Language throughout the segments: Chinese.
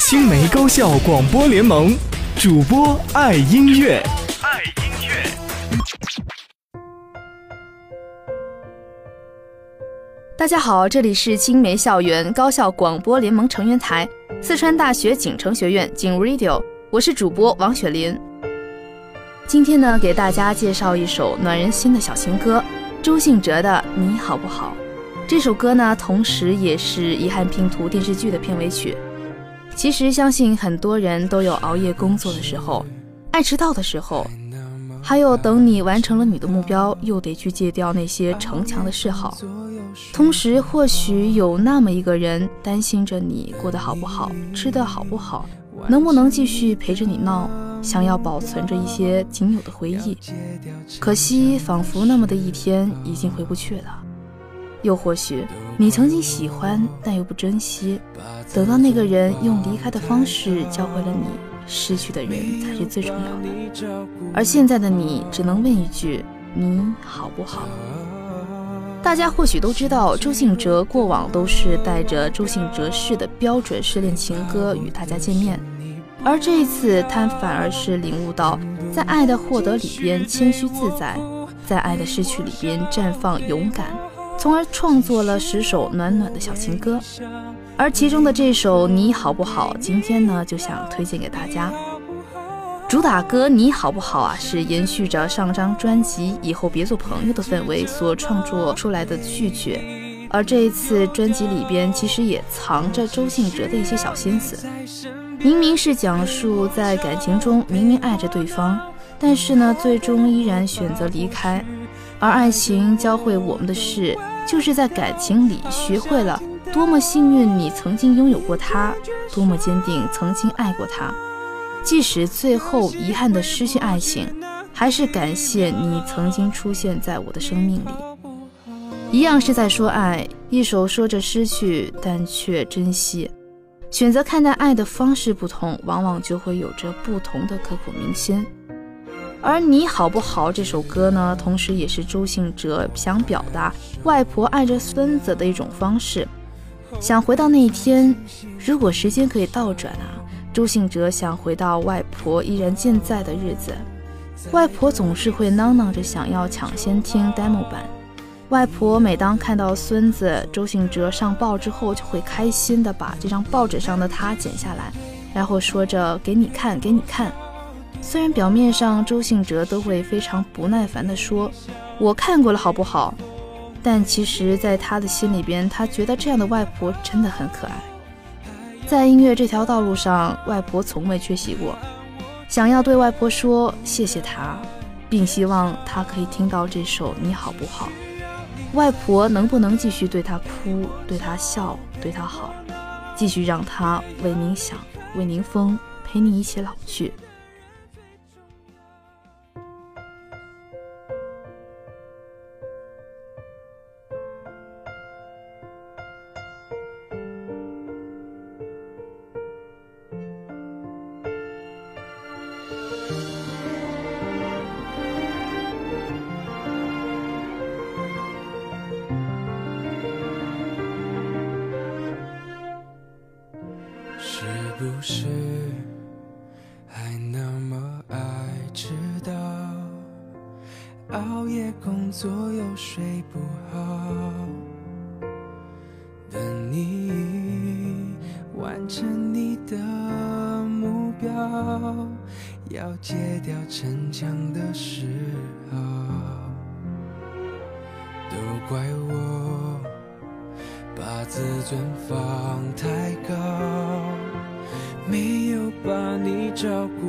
青梅高校广播联盟主播爱音乐，爱音乐。大家好，这里是青梅校园高校广播联盟成员台，四川大学锦城学院锦 Radio，我是主播王雪林。今天呢，给大家介绍一首暖人心的小情歌，周信哲的《你好不好》。这首歌呢，同时也是《遗憾拼图》电视剧的片尾曲。其实，相信很多人都有熬夜工作的时候，爱迟到的时候，还有等你完成了你的目标，又得去戒掉那些逞强的嗜好。同时，或许有那么一个人担心着你过得好不好，吃得好不好，能不能继续陪着你闹，想要保存着一些仅有的回忆。可惜，仿佛那么的一天已经回不去了。又或许，你曾经喜欢，但又不珍惜，等到那个人用离开的方式教会了你，失去的人才是最重要的。而现在的你，只能问一句：你好不好？大家或许都知道，周信哲过往都是带着周信哲式的标准失恋情歌与大家见面，而这一次他反而是领悟到，在爱的获得里边谦虚自在，在爱的失去里边绽放勇敢，从而创作了十首暖暖的小情歌。而其中的这首你好不好，今天呢就想推荐给大家。主打歌你好不好啊？是延续着上张专辑以后别做朋友的氛围所创作出来的序曲，而这一次专辑里边其实也藏着周信哲的一些小心思。明明是讲述在感情中明明爱着对方，但是呢最终依然选择离开。而爱情教会我们的事，就是在感情里学会了多么幸运你曾经拥有过他，多么坚定曾经爱过他。即使最后遗憾的失去爱情，还是感谢你曾经出现在我的生命里。一样是在说爱，一首说着失去，但却珍惜。选择看待爱的方式不同，往往就会有着不同的刻骨铭心。而你好不好这首歌呢？同时也是周信哲想表达外婆爱着孙子的一种方式，想回到那一天，如果时间可以倒转啊。周信哲想回到外婆依然健在的日子，外婆总是会囔囔着想要抢先听 demo 版。外婆每当看到孙子周信哲上报之后，就会开心的把这张报纸上的他剪下来，然后说着给你看，给你看。虽然表面上周信哲都会非常不耐烦的说，我看过了好不好？但其实，在他的心里边，他觉得这样的外婆真的很可爱。在音乐这条道路上，外婆从未缺席过。想要对外婆说谢谢她，并希望她可以听到这首《你好不好》。外婆能不能继续对她哭，对她笑，对她好，继续让她为您想，为您疯，陪你一起老去。熬夜工作又睡不好，等你完成你的目标，要戒掉逞强的嗜好，都怪我把自尊放太高。没有把你照顾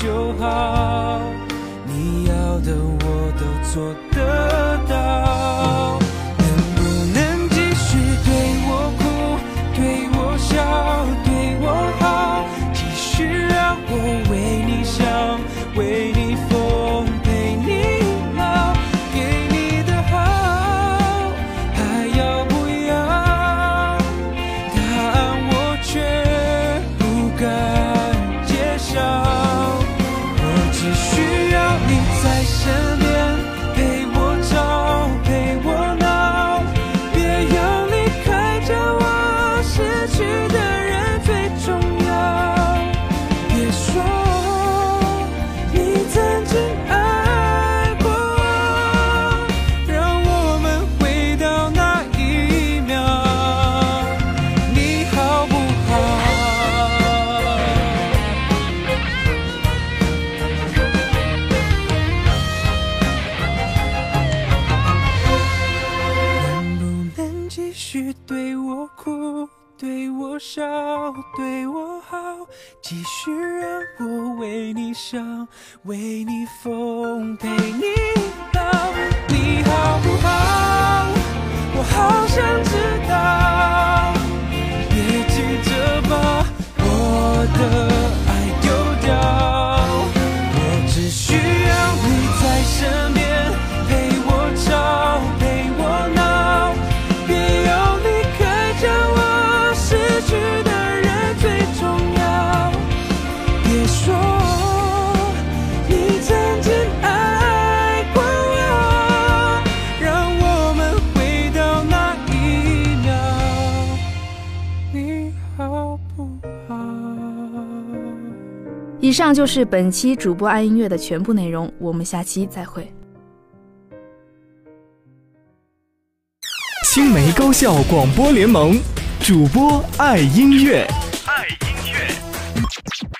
就好，你要的我都做得到。should 哭对我笑，对我好，继续让我为你想，为你疯，陪你老，你好不好？我好想知道，以上就是本期主播爱音乐的全部内容我们下期再会。青梅高校广播联盟主播爱音乐。爱音乐。